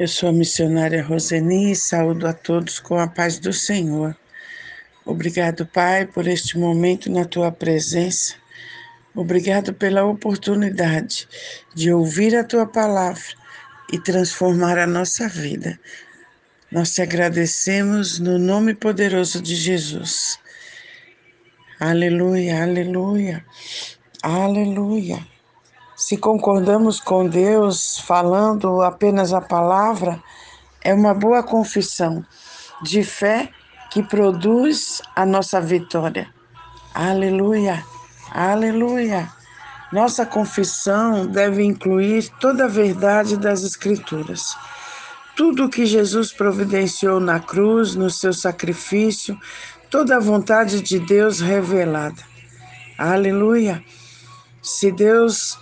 Eu sou a missionária Roseni e saúdo a todos com a paz do Senhor. Obrigado, Pai, por este momento na tua presença. Obrigado pela oportunidade de ouvir a tua palavra e transformar a nossa vida. Nós te agradecemos no nome poderoso de Jesus. Aleluia, aleluia, aleluia. Se concordamos com Deus falando apenas a palavra, é uma boa confissão de fé que produz a nossa vitória. Aleluia, aleluia. Nossa confissão deve incluir toda a verdade das Escrituras. Tudo o que Jesus providenciou na cruz, no seu sacrifício, toda a vontade de Deus revelada. Aleluia. Se Deus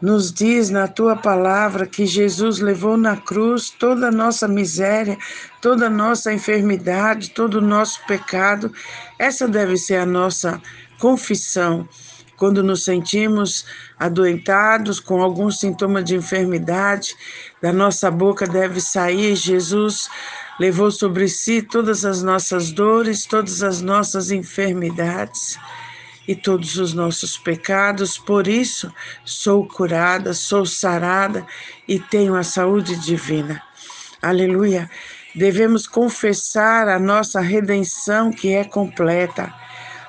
nos diz na tua palavra que Jesus levou na cruz toda a nossa miséria, toda a nossa enfermidade, todo o nosso pecado. Essa deve ser a nossa confissão. Quando nos sentimos adoentados com algum sintoma de enfermidade, da nossa boca deve sair: Jesus levou sobre si todas as nossas dores, todas as nossas enfermidades e todos os nossos pecados, por isso sou curada, sou sarada e tenho a saúde divina. Aleluia. Devemos confessar a nossa redenção que é completa.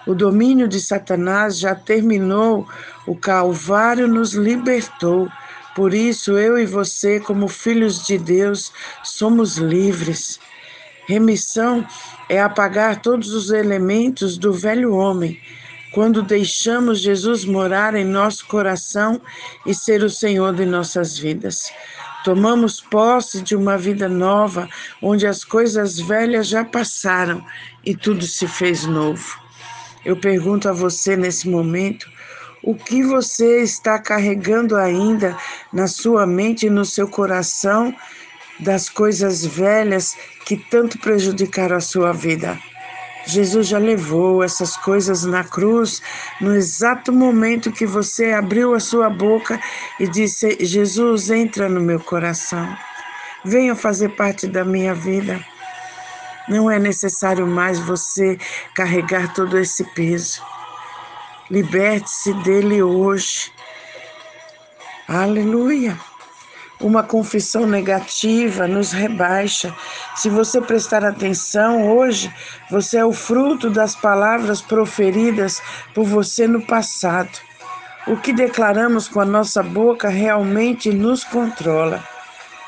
O domínio de Satanás já terminou, o Calvário nos libertou. Por isso, eu e você, como filhos de Deus, somos livres. Remissão é apagar todos os elementos do velho homem quando deixamos Jesus morar em nosso coração e ser o Senhor de nossas vidas. Tomamos posse de uma vida nova, onde as coisas velhas já passaram e tudo se fez novo. Eu pergunto a você nesse momento: o que você está carregando ainda na sua mente e no seu coração das coisas velhas que tanto prejudicaram a sua vida? Jesus já levou essas coisas na cruz no exato momento que você abriu a sua boca e disse: Jesus, entra no meu coração, venha fazer parte da minha vida. Não é necessário mais você carregar todo esse peso. Liberte-se dele hoje. Aleluia. Uma confissão negativa nos rebaixa. Se você prestar atenção, hoje você é o fruto das palavras proferidas por você no passado. O que declaramos com a nossa boca realmente nos controla.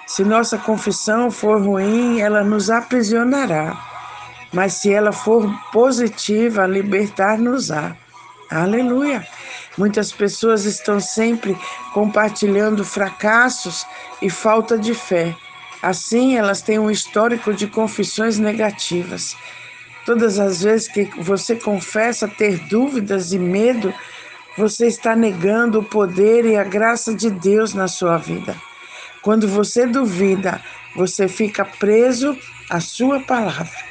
Se nossa confissão for ruim, ela nos aprisionará. Mas se ela for positiva, libertar-nos-á. Aleluia! Muitas pessoas estão sempre compartilhando fracassos e falta de fé. Assim, elas têm um histórico de confissões negativas. Todas as vezes que você confessa ter dúvidas e medo, você está negando o poder e a graça de Deus na sua vida. Quando você duvida, você fica preso à sua palavra.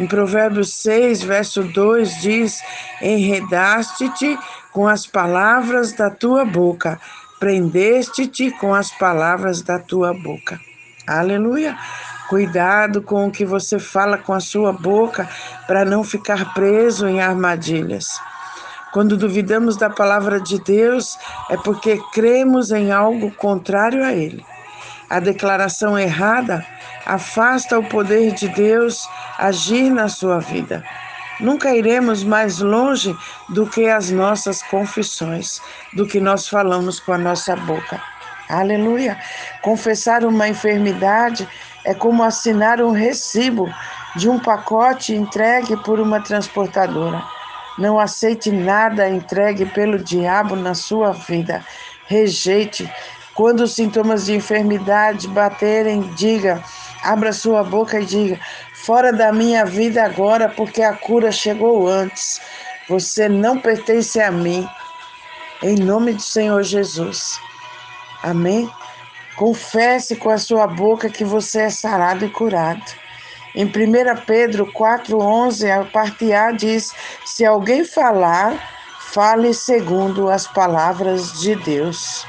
Em Provérbios 6, verso 2 diz: Enredaste-te com as palavras da tua boca, prendeste-te com as palavras da tua boca. Aleluia! Cuidado com o que você fala com a sua boca para não ficar preso em armadilhas. Quando duvidamos da palavra de Deus, é porque cremos em algo contrário a Ele. A declaração errada afasta o poder de Deus agir na sua vida. Nunca iremos mais longe do que as nossas confissões, do que nós falamos com a nossa boca. Aleluia! Confessar uma enfermidade é como assinar um recibo de um pacote entregue por uma transportadora. Não aceite nada entregue pelo diabo na sua vida. Rejeite. Quando os sintomas de enfermidade baterem, diga: Abra sua boca e diga: Fora da minha vida agora, porque a cura chegou antes. Você não pertence a mim. Em nome do Senhor Jesus. Amém? Confesse com a sua boca que você é sarado e curado. Em 1 Pedro 4,11, a parte A diz: Se alguém falar, fale segundo as palavras de Deus.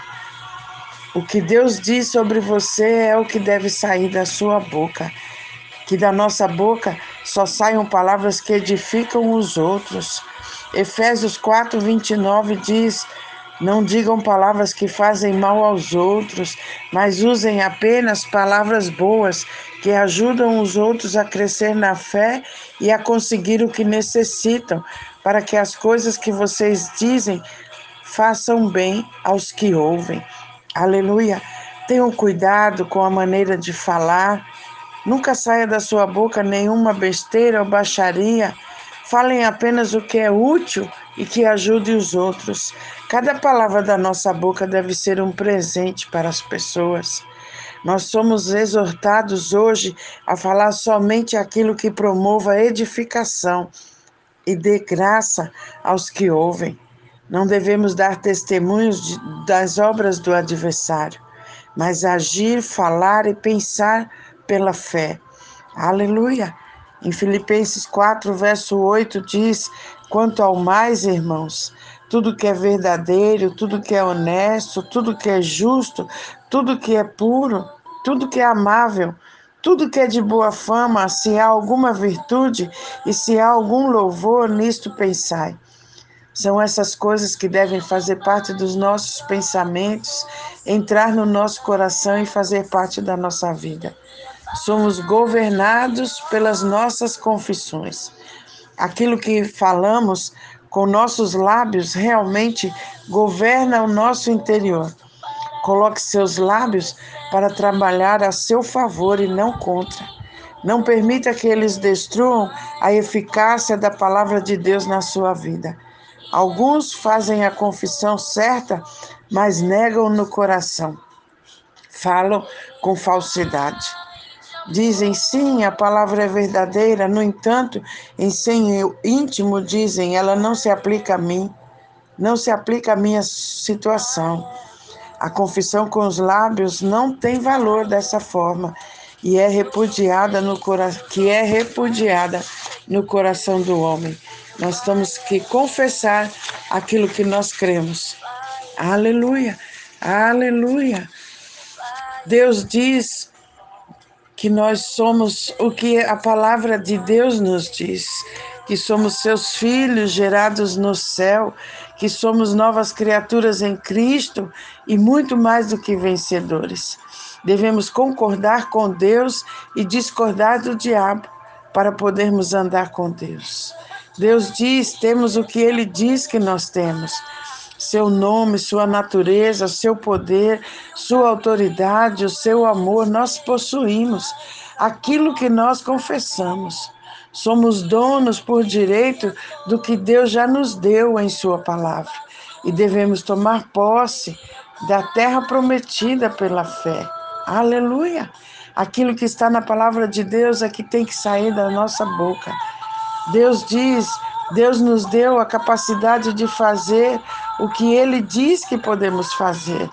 O que Deus diz sobre você é o que deve sair da sua boca. Que da nossa boca só saiam palavras que edificam os outros. Efésios 4, 29 diz: Não digam palavras que fazem mal aos outros, mas usem apenas palavras boas que ajudam os outros a crescer na fé e a conseguir o que necessitam, para que as coisas que vocês dizem façam bem aos que ouvem. Aleluia. Tenham cuidado com a maneira de falar. Nunca saia da sua boca nenhuma besteira ou baixaria. Falem apenas o que é útil e que ajude os outros. Cada palavra da nossa boca deve ser um presente para as pessoas. Nós somos exortados hoje a falar somente aquilo que promova edificação e dê graça aos que ouvem. Não devemos dar testemunhos de, das obras do adversário, mas agir, falar e pensar pela fé. Aleluia! Em Filipenses 4, verso 8 diz: Quanto ao mais, irmãos, tudo que é verdadeiro, tudo que é honesto, tudo que é justo, tudo que é puro, tudo que é amável, tudo que é de boa fama, se há alguma virtude e se há algum louvor, nisto pensai. São essas coisas que devem fazer parte dos nossos pensamentos, entrar no nosso coração e fazer parte da nossa vida. Somos governados pelas nossas confissões. Aquilo que falamos com nossos lábios realmente governa o nosso interior. Coloque seus lábios para trabalhar a seu favor e não contra. Não permita que eles destruam a eficácia da palavra de Deus na sua vida. Alguns fazem a confissão certa, mas negam no coração. Falam com falsidade. Dizem sim, a palavra é verdadeira, no entanto, em seu íntimo dizem, ela não se aplica a mim, não se aplica à minha situação. A confissão com os lábios não tem valor dessa forma e é repudiada no que é repudiada no coração do homem. Nós temos que confessar aquilo que nós cremos. Aleluia, aleluia. Deus diz que nós somos o que a palavra de Deus nos diz, que somos seus filhos gerados no céu, que somos novas criaturas em Cristo e muito mais do que vencedores. Devemos concordar com Deus e discordar do diabo para podermos andar com Deus. Deus diz: temos o que ele diz que nós temos. Seu nome, sua natureza, seu poder, sua autoridade, o seu amor, nós possuímos aquilo que nós confessamos. Somos donos por direito do que Deus já nos deu em Sua palavra e devemos tomar posse da terra prometida pela fé. Aleluia! Aquilo que está na palavra de Deus é que tem que sair da nossa boca. Deus diz, Deus nos deu a capacidade de fazer o que Ele diz que podemos fazer.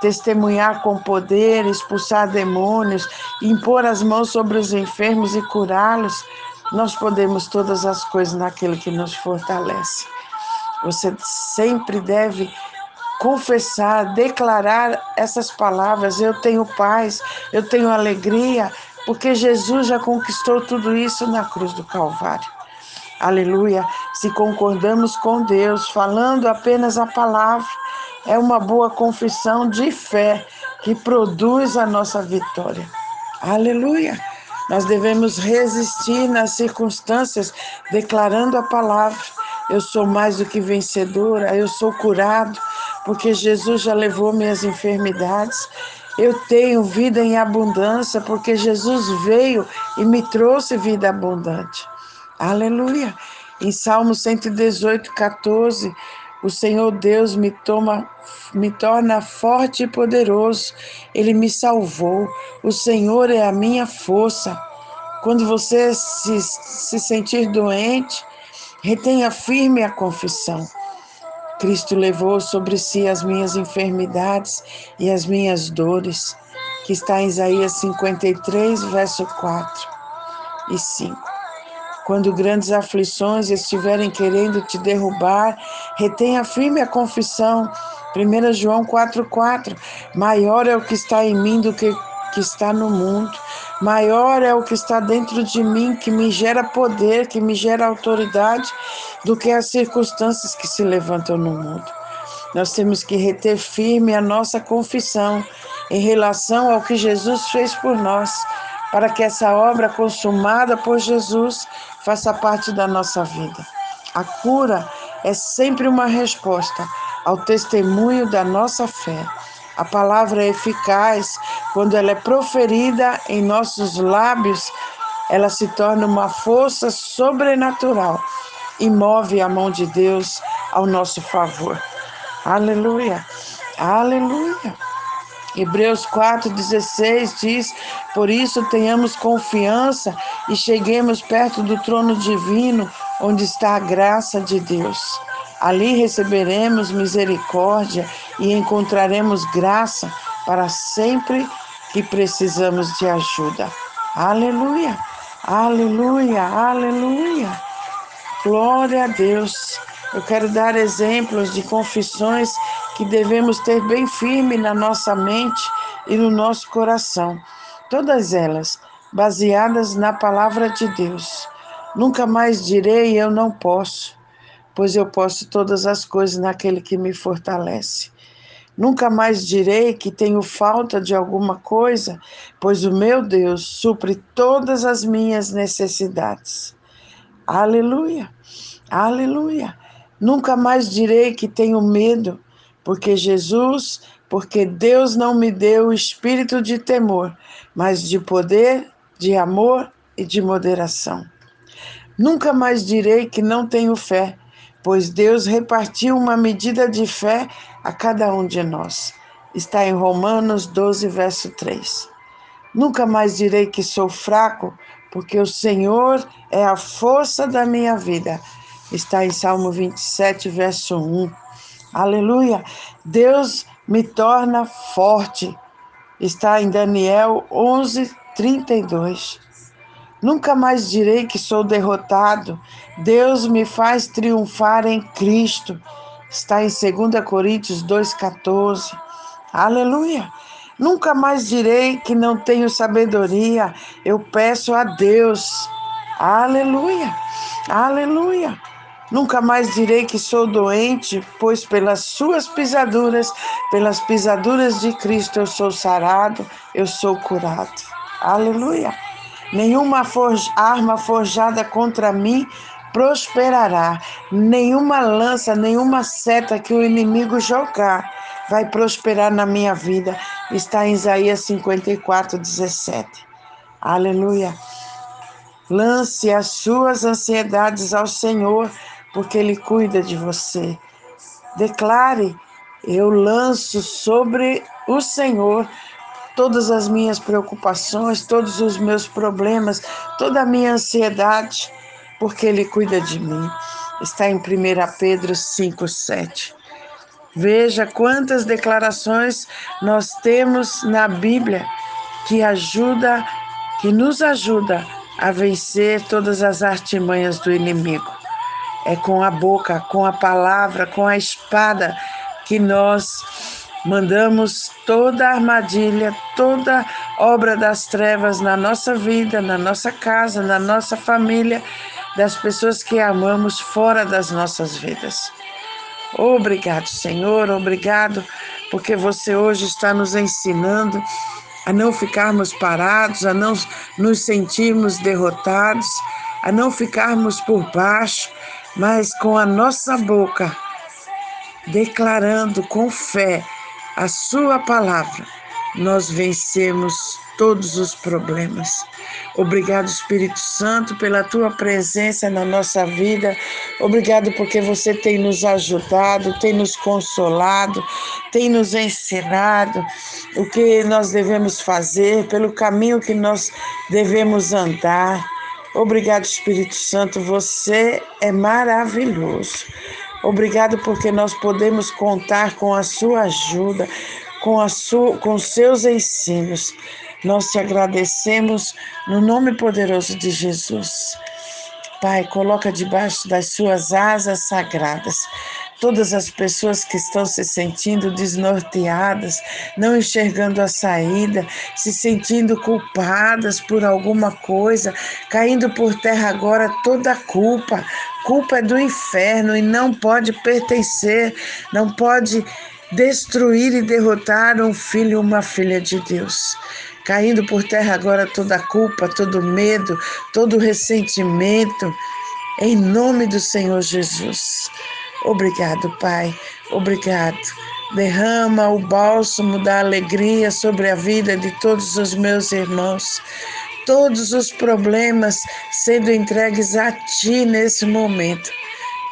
Testemunhar com poder, expulsar demônios, impor as mãos sobre os enfermos e curá-los. Nós podemos todas as coisas naquele que nos fortalece. Você sempre deve confessar, declarar essas palavras. Eu tenho paz, eu tenho alegria, porque Jesus já conquistou tudo isso na cruz do Calvário. Aleluia. Se concordamos com Deus, falando apenas a palavra, é uma boa confissão de fé que produz a nossa vitória. Aleluia. Nós devemos resistir nas circunstâncias, declarando a palavra. Eu sou mais do que vencedora, eu sou curado, porque Jesus já levou minhas enfermidades. Eu tenho vida em abundância, porque Jesus veio e me trouxe vida abundante. Aleluia. Em Salmo 118, 14, o Senhor Deus me, toma, me torna forte e poderoso. Ele me salvou. O Senhor é a minha força. Quando você se, se sentir doente, retenha firme a confissão. Cristo levou sobre si as minhas enfermidades e as minhas dores, que está em Isaías 53, verso 4 e 5. Quando grandes aflições estiverem querendo te derrubar, retenha firme a confissão, 1 João 4,4. Maior é o que está em mim do que que está no mundo. Maior é o que está dentro de mim, que me gera poder, que me gera autoridade, do que as circunstâncias que se levantam no mundo. Nós temos que reter firme a nossa confissão em relação ao que Jesus fez por nós, para que essa obra consumada por Jesus faça parte da nossa vida. A cura é sempre uma resposta ao testemunho da nossa fé. A palavra é eficaz quando ela é proferida em nossos lábios, ela se torna uma força sobrenatural e move a mão de Deus ao nosso favor. Aleluia, aleluia. Hebreus 4,16 diz: Por isso tenhamos confiança e cheguemos perto do trono divino, onde está a graça de Deus. Ali receberemos misericórdia e encontraremos graça para sempre que precisamos de ajuda. Aleluia, aleluia, aleluia. Glória a Deus. Eu quero dar exemplos de confissões que devemos ter bem firme na nossa mente e no nosso coração. Todas elas baseadas na palavra de Deus. Nunca mais direi eu não posso pois eu posso todas as coisas naquele que me fortalece. Nunca mais direi que tenho falta de alguma coisa, pois o meu Deus supre todas as minhas necessidades. Aleluia, aleluia. Nunca mais direi que tenho medo, porque Jesus, porque Deus não me deu o espírito de temor, mas de poder, de amor e de moderação. Nunca mais direi que não tenho fé, pois Deus repartiu uma medida de fé a cada um de nós. Está em Romanos 12, verso 3. Nunca mais direi que sou fraco, porque o Senhor é a força da minha vida. Está em Salmo 27, verso 1. Aleluia! Deus me torna forte. Está em Daniel 11, 32. Nunca mais direi que sou derrotado. Deus me faz triunfar em Cristo. Está em 2 Coríntios 2,14. Aleluia. Nunca mais direi que não tenho sabedoria. Eu peço a Deus. Aleluia. Aleluia. Nunca mais direi que sou doente, pois pelas suas pisaduras, pelas pisaduras de Cristo, eu sou sarado, eu sou curado. Aleluia. Nenhuma arma forjada contra mim prosperará. Nenhuma lança, nenhuma seta que o inimigo jogar vai prosperar na minha vida. Está em Isaías 54, 17. Aleluia. Lance as suas ansiedades ao Senhor, porque Ele cuida de você. Declare: Eu lanço sobre o Senhor todas as minhas preocupações, todos os meus problemas, toda a minha ansiedade, porque Ele cuida de mim. Está em 1 Pedro 5, 7. Veja quantas declarações nós temos na Bíblia que ajuda, que nos ajuda a vencer todas as artimanhas do inimigo. É com a boca, com a palavra, com a espada que nós Mandamos toda armadilha, toda obra das trevas na nossa vida, na nossa casa, na nossa família, das pessoas que amamos fora das nossas vidas. Obrigado, Senhor, obrigado, porque você hoje está nos ensinando a não ficarmos parados, a não nos sentirmos derrotados, a não ficarmos por baixo, mas com a nossa boca declarando com fé a Sua palavra, nós vencemos todos os problemas. Obrigado, Espírito Santo, pela tua presença na nossa vida. Obrigado porque você tem nos ajudado, tem nos consolado, tem nos ensinado o que nós devemos fazer, pelo caminho que nós devemos andar. Obrigado, Espírito Santo, você é maravilhoso. Obrigado porque nós podemos contar com a sua ajuda, com, a sua, com seus ensinos. Nós te agradecemos no nome poderoso de Jesus. Pai, coloca debaixo das suas asas sagradas todas as pessoas que estão se sentindo desnorteadas, não enxergando a saída, se sentindo culpadas por alguma coisa, caindo por terra agora toda a culpa. Culpa é do inferno e não pode pertencer, não pode destruir e derrotar um filho uma filha de Deus. Caindo por terra agora toda a culpa, todo medo, todo ressentimento, em nome do Senhor Jesus. Obrigado, Pai. Obrigado. Derrama o bálsamo da alegria sobre a vida de todos os meus irmãos. Todos os problemas sendo entregues a Ti nesse momento.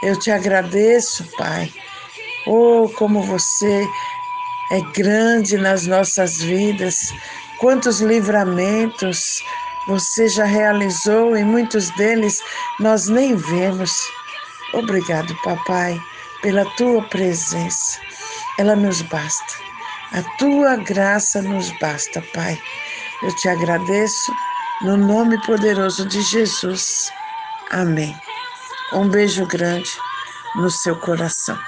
Eu te agradeço, Pai. Oh, como você é grande nas nossas vidas. Quantos livramentos você já realizou e muitos deles nós nem vemos. Obrigado, papai, pela tua presença. Ela nos basta. A tua graça nos basta, Pai. Eu te agradeço no nome poderoso de Jesus. Amém. Um beijo grande no seu coração.